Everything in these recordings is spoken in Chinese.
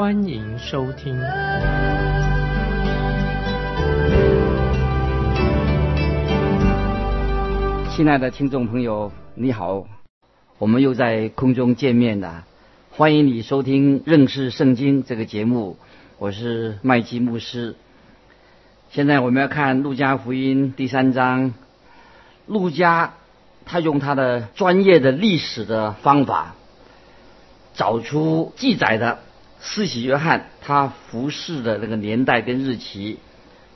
欢迎收听。亲爱的听众朋友，你好，我们又在空中见面了。欢迎你收听认识圣经这个节目，我是麦基牧师。现在我们要看路加福音第三章。陆家，他用他的专业的历史的方法，找出记载的施洗约翰他服侍的那个年代跟日期。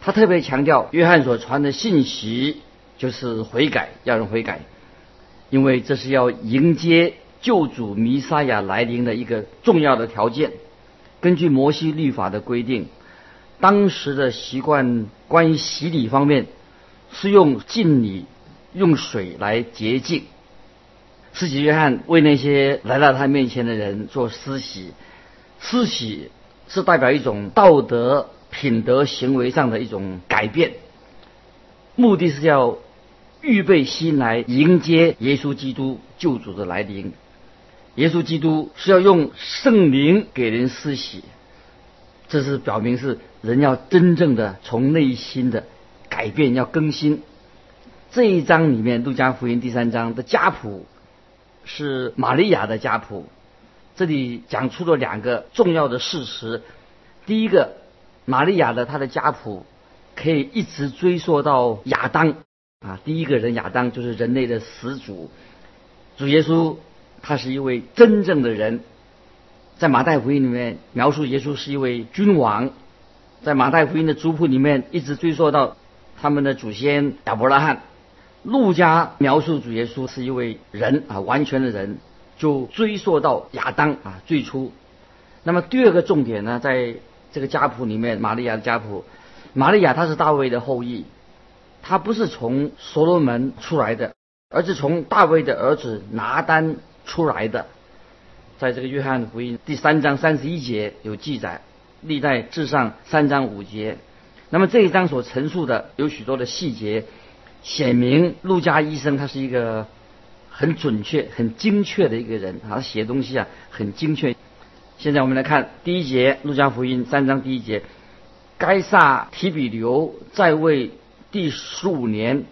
他特别强调，约翰所传的信息就是悔改，要人悔改，因为这是要迎接救主弥撒亚来临的一个重要的条件。根据摩西律法的规定，当时的习惯关于洗礼方面是用敬礼。用水来洁净。施洗约翰为那些来到他面前的人做施洗，施洗是代表一种道德品德行为上的一种改变，目的是要预备心来迎接耶稣基督救主的来临。耶稣基督是要用圣灵给人施洗，这是表明是人要真正的从内心的改变，要更新。这一章里面，《路加福音》第三章的家谱是玛利亚的家谱。这里讲出了两个重要的事实：第一个，玛利亚的她的家谱可以一直追溯到亚当。啊，第一个人亚当就是人类的始祖。主耶稣他是一位真正的人，在马太福音里面描述耶稣是一位君王，在马太福音的族谱里面一直追溯到他们的祖先亚伯拉罕。路加描述主耶稣是一位人啊，完全的人，就追溯到亚当啊最初。那么第二个重点呢，在这个家谱里面，玛利亚的家谱，玛利亚她是大卫的后裔，她不是从所罗门出来的，而是从大卫的儿子拿单出来的。在这个约翰福音第三章三十一节有记载，历代至上三章五节。那么这一章所陈述的有许多的细节。显明陆家医生他是一个很准确、很精确的一个人，他写东西啊很精确。现在我们来看第一节《路加福音》三章第一节：该撒提比留在位第十五年，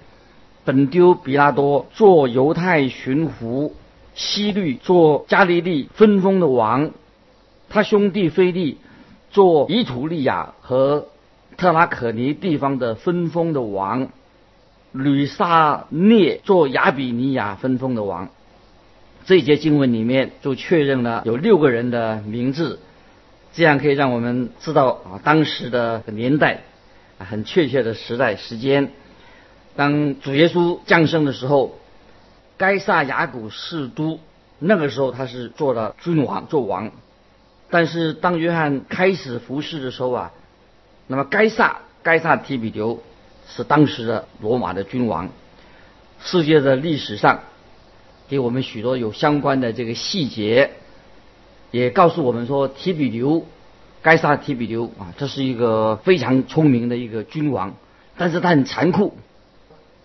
本丢比拉多做犹太巡抚，西律做加利利分封的王，他兄弟菲利做以土利亚和特拉可尼地方的分封的王。吕萨涅做亚比尼亚分封的王，这一节经文里面就确认了有六个人的名字，这样可以让我们知道啊当时的年代，很确切的时代时间。当主耶稣降生的时候，该萨雅古士都那个时候他是做了君王做王，但是当约翰开始服侍的时候啊，那么该萨该萨提比留。是当时的罗马的君王。世界的历史上，给我们许多有相关的这个细节，也告诉我们说，提比留，该杀提比留啊，这是一个非常聪明的一个君王，但是他很残酷。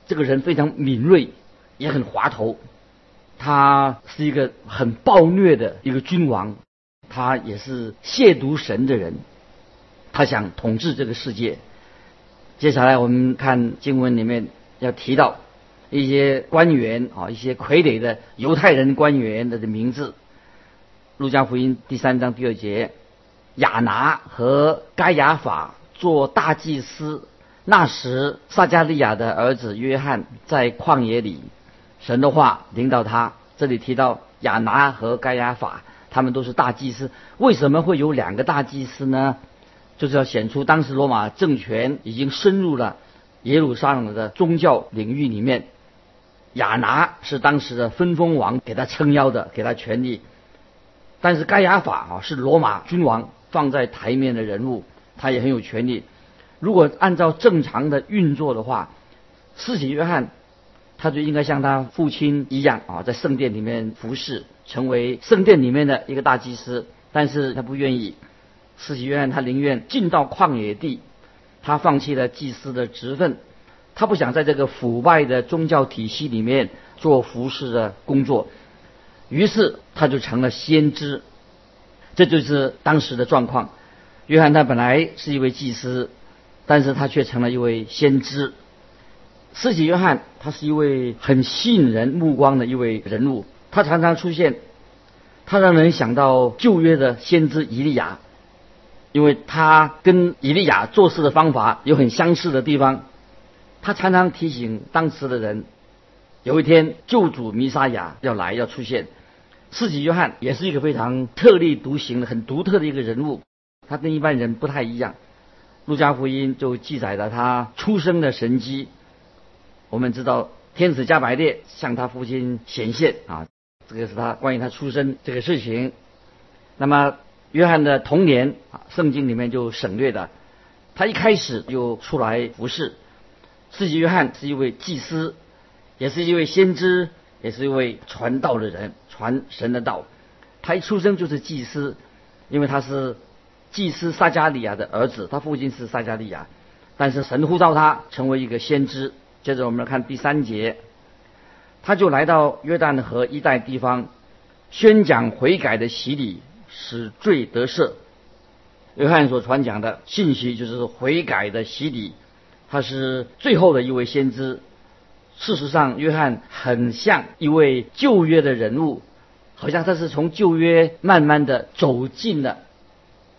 这个人非常敏锐，也很滑头。他是一个很暴虐的一个君王，他也是亵渎神的人，他想统治这个世界。接下来我们看经文里面要提到一些官员啊，一些傀儡的犹太人官员的名字。路加福音第三章第二节，亚拿和该亚法做大祭司。那时撒加利亚的儿子约翰在旷野里，神的话领导他。这里提到亚拿和该亚法，他们都是大祭司。为什么会有两个大祭司呢？就是要显出当时罗马政权已经深入了耶路撒冷的宗教领域里面。亚拿是当时的分封王，给他撑腰的，给他权力。但是该亚法啊是罗马君王放在台面的人物，他也很有权利。如果按照正常的运作的话，四喜约翰他就应该像他父亲一样啊，在圣殿里面服侍，成为圣殿里面的一个大祭司。但是他不愿意，四喜约翰他宁愿进到旷野地，他放弃了祭司的职分，他不想在这个腐败的宗教体系里面做服侍的工作，于是他就成了先知。这就是当时的状况。约翰他本来是一位祭司。但是他却成了一位先知。四喜约翰，他是一位很吸引人目光的一位人物。他常常出现，他让人想到旧约的先知以利亚，因为他跟以利亚做事的方法有很相似的地方。他常常提醒当时的人，有一天救主弥撒亚要来要出现。四喜约翰也是一个非常特立独行的、很独特的一个人物，他跟一般人不太一样。路加福音就记载了他出生的神迹。我们知道天使加百列向他父亲显现啊，这个是他关于他出生这个事情。那么约翰的童年啊，圣经里面就省略的。他一开始就出来服侍。四级约翰是一位祭司，也是一位先知，也是一位传道的人，传神的道。他一出生就是祭司，因为他是。祭司撒加利亚的儿子，他父亲是撒加利亚，但是神呼召他成为一个先知。接着我们来看第三节，他就来到约旦河一带地方，宣讲悔改的洗礼，使罪得赦。约翰所传讲的信息就是悔改的洗礼，他是最后的一位先知。事实上，约翰很像一位旧约的人物，好像他是从旧约慢慢的走进了。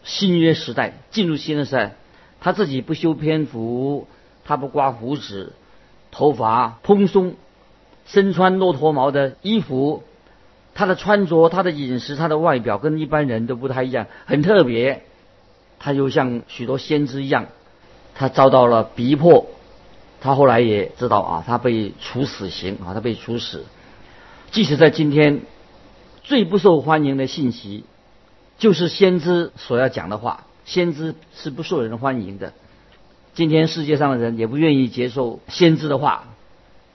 新约时代进入新的时代，他自己不修篇幅，他不刮胡子，头发蓬松，身穿骆驼毛的衣服，他的穿着、他的饮食、他的外表跟一般人都不太一样，很特别。他就像许多先知一样，他遭到了逼迫，他后来也知道啊，他被处死刑啊，他被处死。即使在今天，最不受欢迎的信息。就是先知所要讲的话，先知是不受人欢迎的。今天世界上的人也不愿意接受先知的话，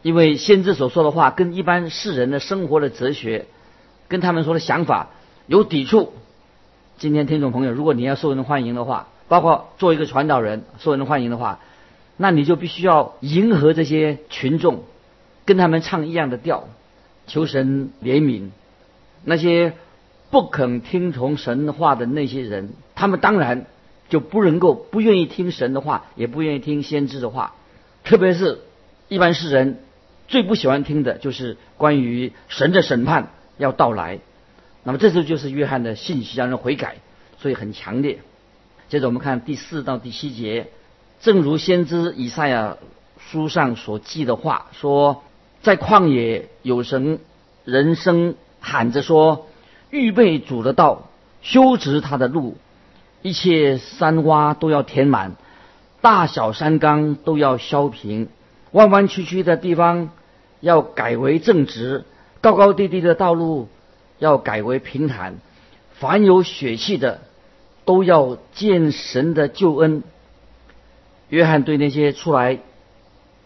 因为先知所说的话跟一般世人的生活的哲学，跟他们说的想法有抵触。今天听众朋友，如果你要受人欢迎的话，包括做一个传道人受人欢迎的话，那你就必须要迎合这些群众，跟他们唱一样的调，求神怜悯那些。不肯听从神话的那些人，他们当然就不能够不愿意听神的话，也不愿意听先知的话。特别是一般世人最不喜欢听的就是关于神的审判要到来。那么这时候就是约翰的信息让人悔改，所以很强烈。接着我们看第四到第七节，正如先知以赛亚书上所记的话说，在旷野有神人声喊着说。预备主的道，修直他的路，一切山洼都要填满，大小山冈都要削平，弯弯曲曲的地方要改为正直，高高低低的道路要改为平坦。凡有血气的，都要见神的救恩。约翰对那些出来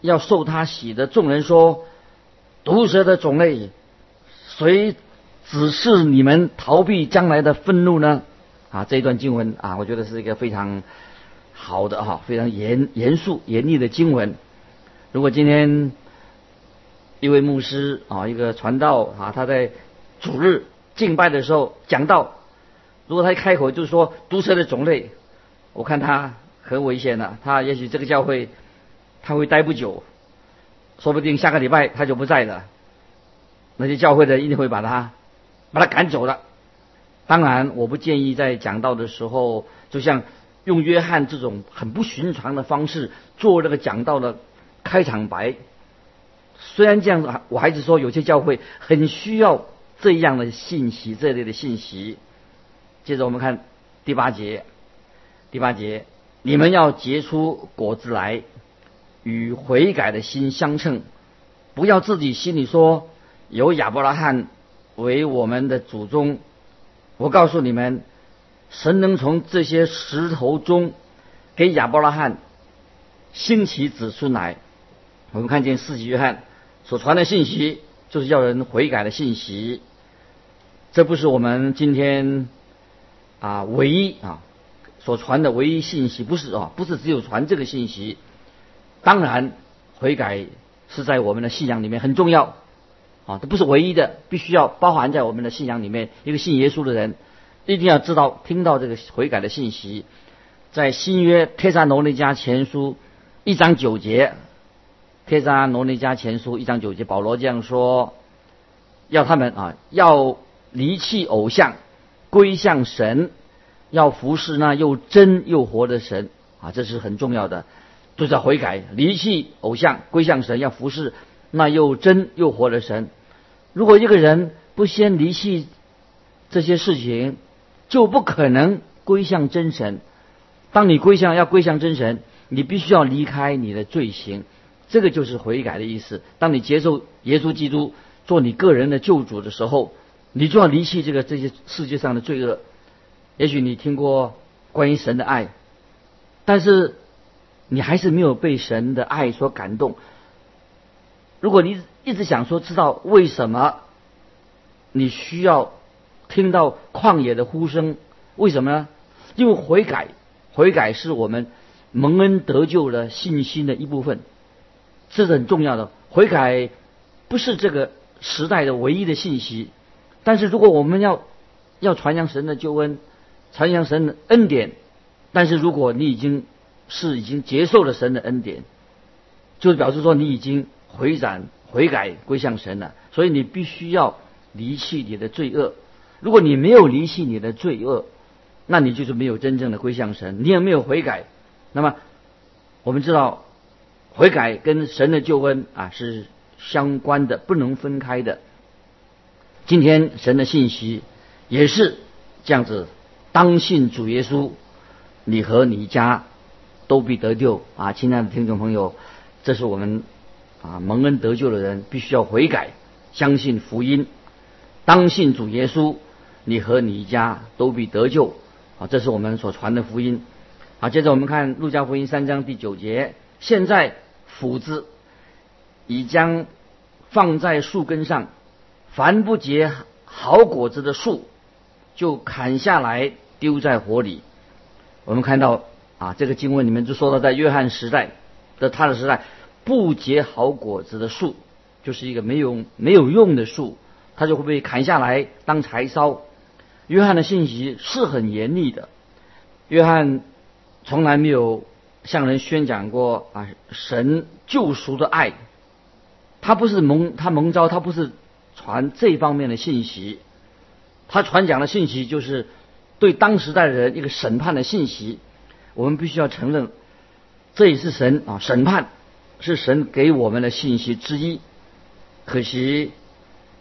要受他洗的众人说：“毒蛇的种类，谁？”只是你们逃避将来的愤怒呢？啊，这一段经文啊，我觉得是一个非常好的哈，非常严严肃严厉的经文。如果今天一位牧师啊，一个传道啊，他在主日敬拜的时候讲道，如果他一开口就是说毒蛇的种类，我看他很危险的，他也许这个教会他会待不久，说不定下个礼拜他就不在了，那些教会的一定会把他。把他赶走了。当然，我不建议在讲道的时候，就像用约翰这种很不寻常的方式做这个讲道的开场白。虽然这样，我还是说有些教会很需要这样的信息，这类的信息。接着我们看第八节，第八节，你们要结出果子来，与悔改的心相称，不要自己心里说有亚伯拉罕。为我们的祖宗，我告诉你们，神能从这些石头中给亚伯拉罕兴起子孙来。我们看见四喜约翰所传的信息，就是要人悔改的信息。这不是我们今天啊唯一啊所传的唯一信息，不是啊，不是只有传这个信息。当然，悔改是在我们的信仰里面很重要啊，这不是唯一的，必须要包含在我们的信仰里面。一个信耶稣的人一定要知道、听到这个悔改的信息。在新约《帖撒罗尼迦前书》一章九节，《帖撒罗尼迦前书》一章九节，保罗这样说：要他们啊，要离弃偶像，归向神，要服侍那又真又活的神啊，这是很重要的。就是要悔改，离弃偶像，归向神，要服侍那又真又活的神。如果一个人不先离弃这些事情，就不可能归向真神。当你归向要归向真神，你必须要离开你的罪行，这个就是悔改的意思。当你接受耶稣基督做你个人的救主的时候，你就要离弃这个这些世界上的罪恶。也许你听过关于神的爱，但是。你还是没有被神的爱所感动。如果你一直想说知道为什么你需要听到旷野的呼声，为什么呢？因为悔改，悔改是我们蒙恩得救的信心的一部分，这是很重要的。悔改不是这个时代的唯一的信息，但是如果我们要要传扬神的救恩，传扬神的恩典，但是如果你已经是已经接受了神的恩典，就是表示说你已经回转、悔改、归向神了。所以你必须要离弃你的罪恶。如果你没有离弃你的罪恶，那你就是没有真正的归向神，你也没有悔改。那么我们知道，悔改跟神的救恩啊是相关的，不能分开的。今天神的信息也是这样子：当信主耶稣，你和你家。都必得救啊！亲爱的听众朋友，这是我们啊蒙恩得救的人必须要悔改，相信福音，当信主耶稣，你和你家都必得救啊！这是我们所传的福音。好，接着我们看路加福音三章第九节：现在斧子已将放在树根上，凡不结好果子的树，就砍下来丢在火里。我们看到。啊，这个经文里面就说到，在约翰时代的他的时代，不结好果子的树，就是一个没有没有用的树，它就会被砍下来当柴烧。约翰的信息是很严厉的，约翰从来没有向人宣讲过啊神救赎的爱，他不是蒙他蒙召，他不是传这方面的信息，他传讲的信息就是对当时代的人一个审判的信息。我们必须要承认，这也是神啊审判，是神给我们的信息之一。可惜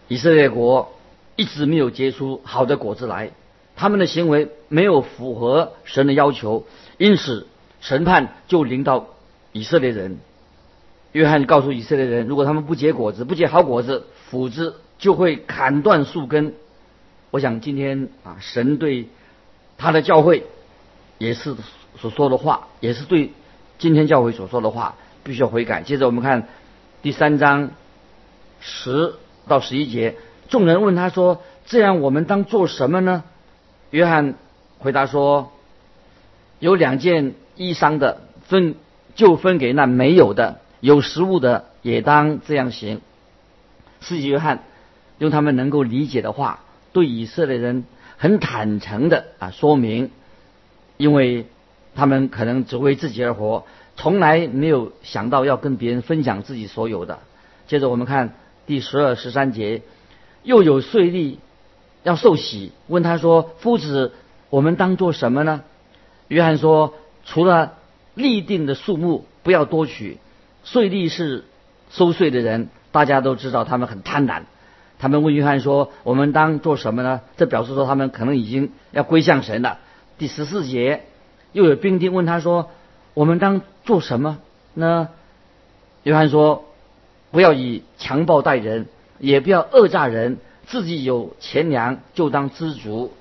以色列国一直没有结出好的果子来，他们的行为没有符合神的要求，因此审判就临到以色列人。约翰告诉以色列人，如果他们不结果子，不结好果子，斧子就会砍断树根。我想今天啊，神对他的教会也是。所说的话也是对今天教会所说的话，必须要悔改。接着我们看第三章十到十一节，众人问他说：“这样我们当做什么呢？”约翰回答说：“有两件衣裳的分就分给那没有的，有食物的也当这样行。”司机约翰用他们能够理解的话，对以色列人很坦诚的啊说明，因为。他们可能只为自己而活，从来没有想到要跟别人分享自己所有的。接着我们看第十二、十三节，又有税吏要受洗，问他说：“夫子，我们当做什么呢？”约翰说：“除了立定的数目，不要多取。税吏是收税的人，大家都知道他们很贪婪。他们问约翰说：“我们当做什么呢？”这表示说他们可能已经要归向神了。第十四节。又有兵丁问他说：“我们当做什么呢？”约翰说：“不要以强暴待人，也不要恶诈人，自己有钱粮就当知足。”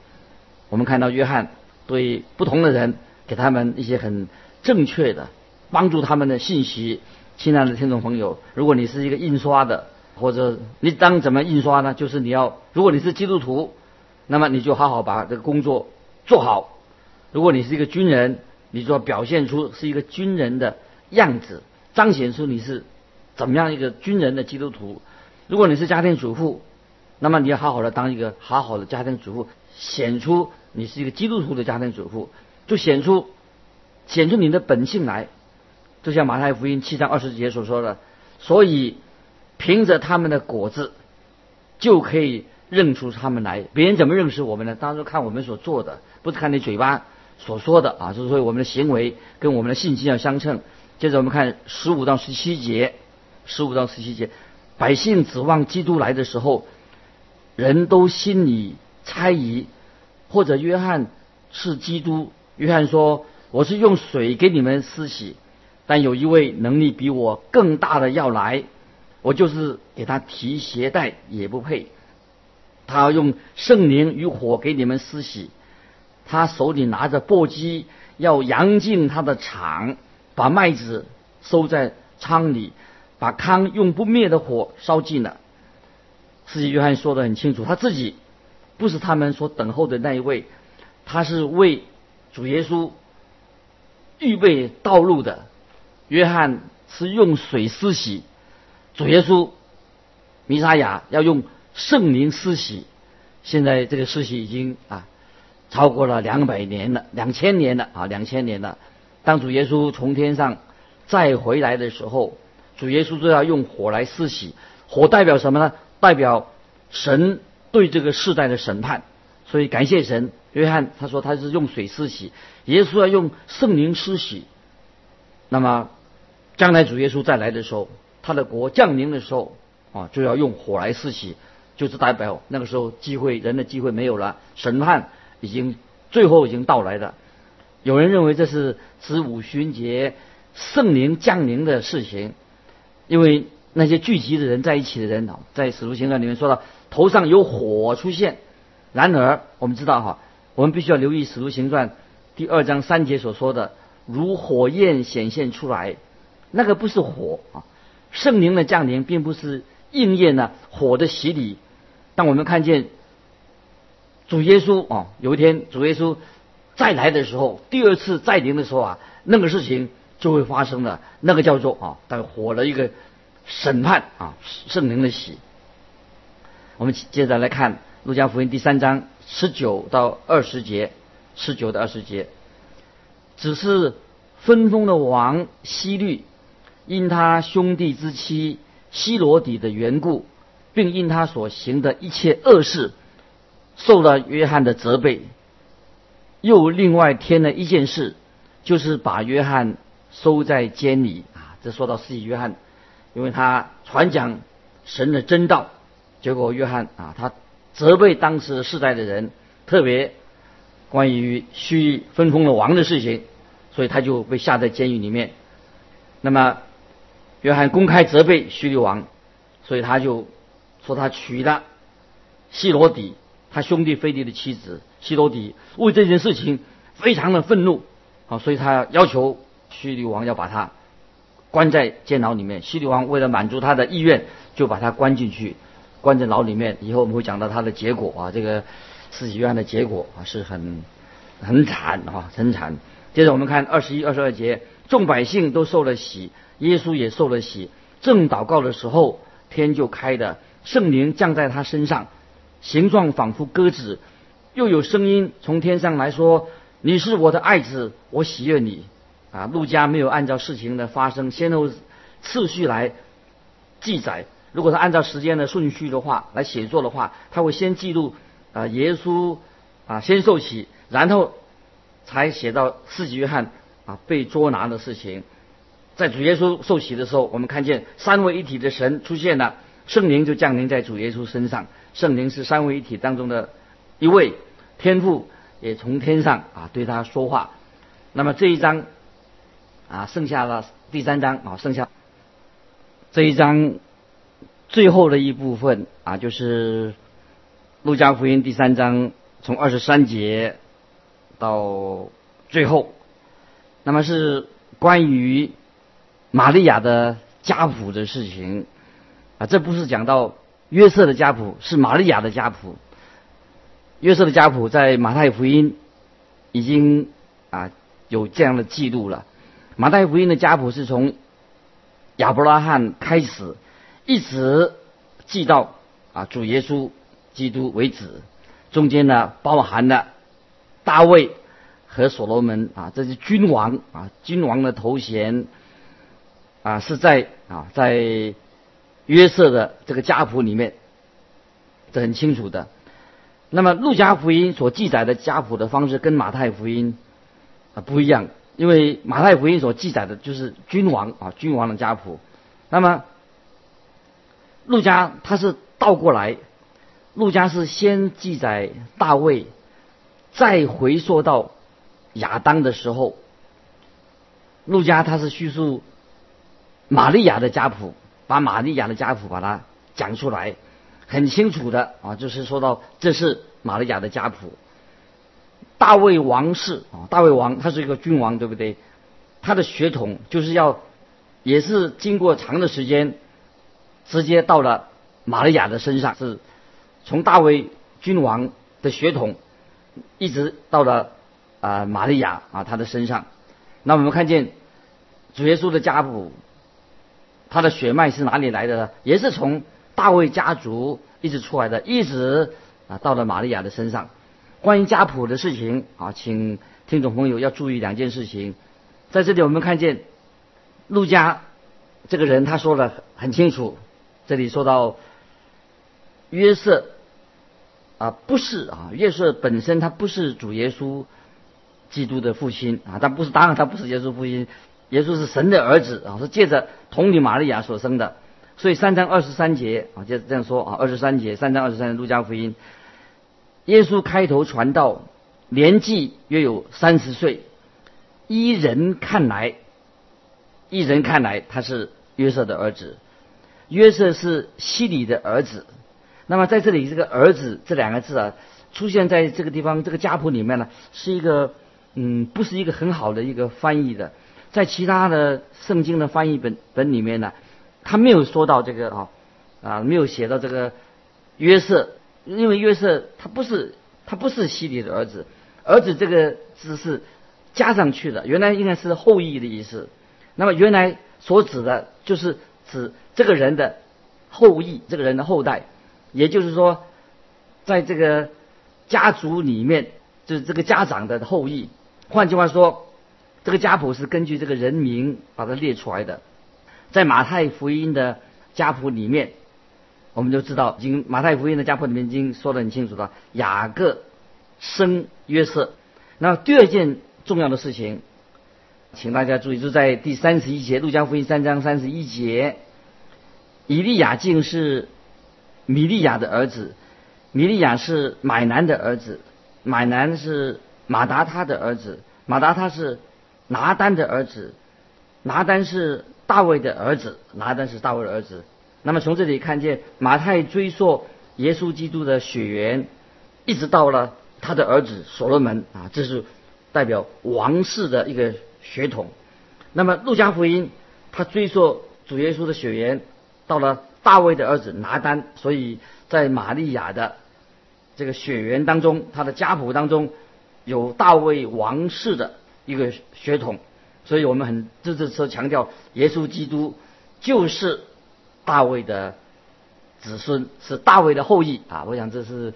我们看到约翰对不同的人给他们一些很正确的帮助他们的信息。亲爱的听众朋友，如果你是一个印刷的，或者你当怎么印刷呢？就是你要，如果你是基督徒，那么你就好好把这个工作做好。如果你是一个军人，你就要表现出是一个军人的样子，彰显出你是怎么样一个军人的基督徒。如果你是家庭主妇，那么你要好好的当一个好好的家庭主妇，显出你是一个基督徒的家庭主妇，就显出显出你的本性来。就像马太福音七章二十节所说的，所以凭着他们的果子就可以认出他们来。别人怎么认识我们呢？当然看我们所做的，不是看你嘴巴所说的啊。就是说我们的行为跟我们的信心要相称。接着我们看十五到十七节，十五到十七节，百姓指望基督来的时候，人都心里猜疑，或者约翰是基督。约翰说：“我是用水给你们施洗。”但有一位能力比我更大的要来，我就是给他提鞋带也不配。他要用圣灵与火给你们施洗，他手里拿着簸箕，要扬进他的场，把麦子收在仓里，把糠用不灭的火烧尽了。司机约翰说的很清楚，他自己不是他们所等候的那一位，他是为主耶稣预备道路的。约翰是用水施洗，主耶稣弥撒亚要用圣灵施洗。现在这个施洗已经啊超过了两百年了，两千年了啊，两千年了。当主耶稣从天上再回来的时候，主耶稣就要用火来施洗。火代表什么呢？代表神对这个世代的审判。所以感谢神，约翰他说他是用水施洗，耶稣要用圣灵施洗。那么。将来主耶稣再来的时候，他的国降临的时候，啊，就要用火来施洗，就是代表那个时候机会人的机会没有了，审判已经最后已经到来了。有人认为这是指五旬节圣灵降临的事情，因为那些聚集的人在一起的人，在使徒行传里面说到头上有火出现。然而我们知道哈，我们必须要留意使徒行传第二章三节所说的如火焰显现出来。那个不是火啊，圣灵的降临并不是应验了火的洗礼。当我们看见主耶稣啊，有一天主耶稣再来的时候，第二次再临的时候啊，那个事情就会发生了。那个叫做啊，但火的一个审判啊，圣灵的洗。我们接着来看路加福音第三章十九到二十节，十九到二十节，只是分封的王希律。因他兄弟之妻希罗底的缘故，并因他所行的一切恶事，受了约翰的责备。又另外添了一件事，就是把约翰收在监里啊。这说到是以约翰，因为他传讲神的真道，结果约翰啊，他责备当时世代的人，特别关于虚分封了王的事情，所以他就被下在监狱里面。那么。约翰公开责备叙利王，所以他就说他娶了希罗底，他兄弟菲利的妻子。希罗底为这件事情非常的愤怒，啊，所以他要求叙利王要把他关在监牢里面。希利王为了满足他的意愿，就把他关进去，关在牢里面。以后我们会讲到他的结果啊，这个四喜约翰的结果啊是很很惨啊，很惨。接着我们看二十一、二十二节，众百姓都受了喜。耶稣也受了喜，正祷告的时候，天就开的，圣灵降在他身上，形状仿佛鸽子，又有声音从天上来说：“你是我的爱子，我喜悦你。”啊，路加没有按照事情的发生先后次序来记载，如果他按照时间的顺序的话来写作的话，他会先记录啊耶稣啊先受洗，然后才写到四级约翰啊被捉拿的事情。在主耶稣受洗的时候，我们看见三位一体的神出现了，圣灵就降临在主耶稣身上。圣灵是三位一体当中的一位，天父也从天上啊对他说话。那么这一章啊，剩下了第三章啊，剩下这一章最后的一部分啊，就是路加福音第三章从二十三节到最后，那么是。关于玛利亚的家谱的事情啊，这不是讲到约瑟的家谱，是玛利亚的家谱。约瑟的家谱在马太福音已经啊有这样的记录了。马太福音的家谱是从亚伯拉罕开始，一直记到啊主耶稣基督为止，中间呢包含了大卫和所罗门啊，这是君王啊，君王的头衔啊是在啊在约瑟的这个家谱里面，这很清楚的。那么路加福音所记载的家谱的方式跟马太福音啊不一样，因为马太福音所记载的就是君王啊君王的家谱，那么路加他是倒过来，路加是先记载大卫，再回溯到亚当的时候，路加他是叙述玛利亚的家谱，把玛利亚的家谱把它讲出来。很清楚的啊，就是说到这是玛利亚的家谱。大卫王室啊，大卫王他是一个君王，对不对？他的血统就是要也是经过长的时间，直接到了玛利亚的身上，是从大卫君王的血统一直到了啊玛利亚啊他的身上。那我们看见主耶稣的家谱，他的血脉是哪里来的呢？也是从。大卫家族一直出来的，一直啊到了玛利亚的身上。关于家谱的事情啊，请听众朋友要注意两件事情。在这里我们看见陆家这个人，他说的很清楚。这里说到约瑟啊，不是啊，约瑟本身他不是主耶稣基督的父亲啊，他不是，当然他不是耶稣父亲，耶稣是神的儿子啊，是借着童女玛利亚所生的。所以三章二十三节啊，就这样说啊，二十三节，三章二十三节，路加福音，耶稣开头传道，年纪约有三十岁，依人看来，依人看来他是约瑟的儿子，约瑟是希里的儿子。那么在这里，这个儿子这两个字啊，出现在这个地方这个家谱里面呢，是一个嗯，不是一个很好的一个翻译的，在其他的圣经的翻译本本里面呢。他没有说到这个啊，啊，没有写到这个约瑟，因为约瑟他不是他不是希里的儿子，儿子这个字是加上去的，原来应该是后裔的意思。那么原来所指的就是指这个人的后裔，这个人的后代，也就是说，在这个家族里面，就是这个家长的后裔。换句话说，这个家谱是根据这个人名把它列出来的。在马太福音的家谱里面，我们就知道，已经马太福音的家谱里面已经说得很清楚了。雅各生约瑟。那第二件重要的事情，请大家注意，就在第三十一节，路加福音三章三十一节，以利亚竟是米利亚的儿子，米利亚是买南的儿子，买南是马达他的儿子，马达他是拿丹的儿子，拿丹是。大卫的儿子拿单是大卫的儿子。那么从这里看见马太追溯耶稣基督的血缘，一直到了他的儿子所罗门啊，这是代表王室的一个血统。那么路加福音他追溯主耶稣的血缘，到了大卫的儿子拿单，所以在玛利亚的这个血缘当中，他的家谱当中有大卫王室的一个血统。所以我们很这次说强调，耶稣基督就是大卫的子孙，是大卫的后裔啊！我想这是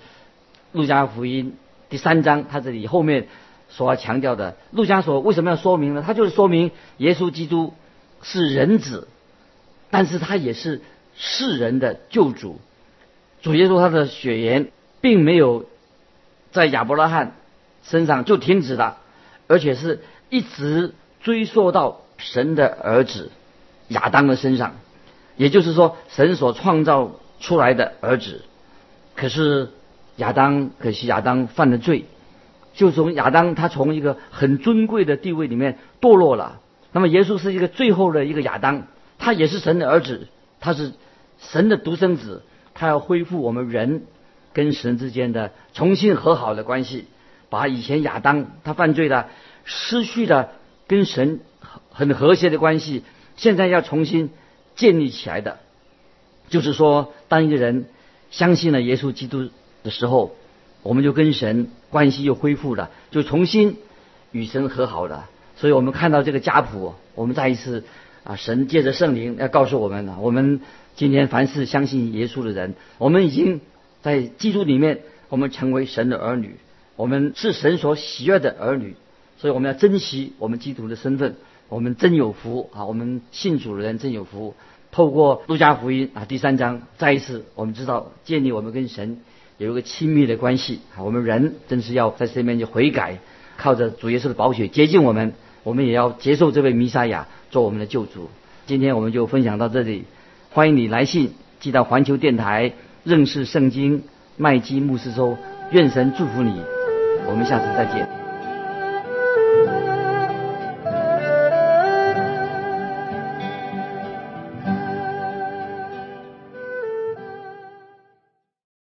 路加福音第三章他这里后面所要强调的。路加所为什么要说明呢？他就是说明耶稣基督是人子，但是他也是世人的救主。主耶稣他的血缘并没有在亚伯拉罕身上就停止了，而且是一直。追溯到神的儿子亚当的身上，也就是说，神所创造出来的儿子。可是亚当，可惜亚当犯了罪，就从亚当他从一个很尊贵的地位里面堕落了。那么耶稣是一个最后的一个亚当，他也是神的儿子，他是神的独生子，他要恢复我们人跟神之间的重新和好的关系，把以前亚当他犯罪的失去的。跟神很和谐的关系，现在要重新建立起来的。就是说，当一个人相信了耶稣基督的时候，我们就跟神关系又恢复了，就重新与神和好了。所以我们看到这个家谱，我们再一次啊，神借着圣灵要告诉我们了，我们今天凡是相信耶稣的人，我们已经在基督里面，我们成为神的儿女，我们是神所喜悦的儿女。所以我们要珍惜我们基督的身份，我们真有福啊！我们信主的人真有福。透过路加福音啊第三章，再一次我们知道建立我们跟神有一个亲密的关系。我们人真是要在神面前悔改，靠着主耶稣的宝血接近我们，我们也要接受这位弥赛亚做我们的救主。今天我们就分享到这里，欢迎你来信寄到环球电台认识圣经麦基牧师说，愿神祝福你，我们下次再见。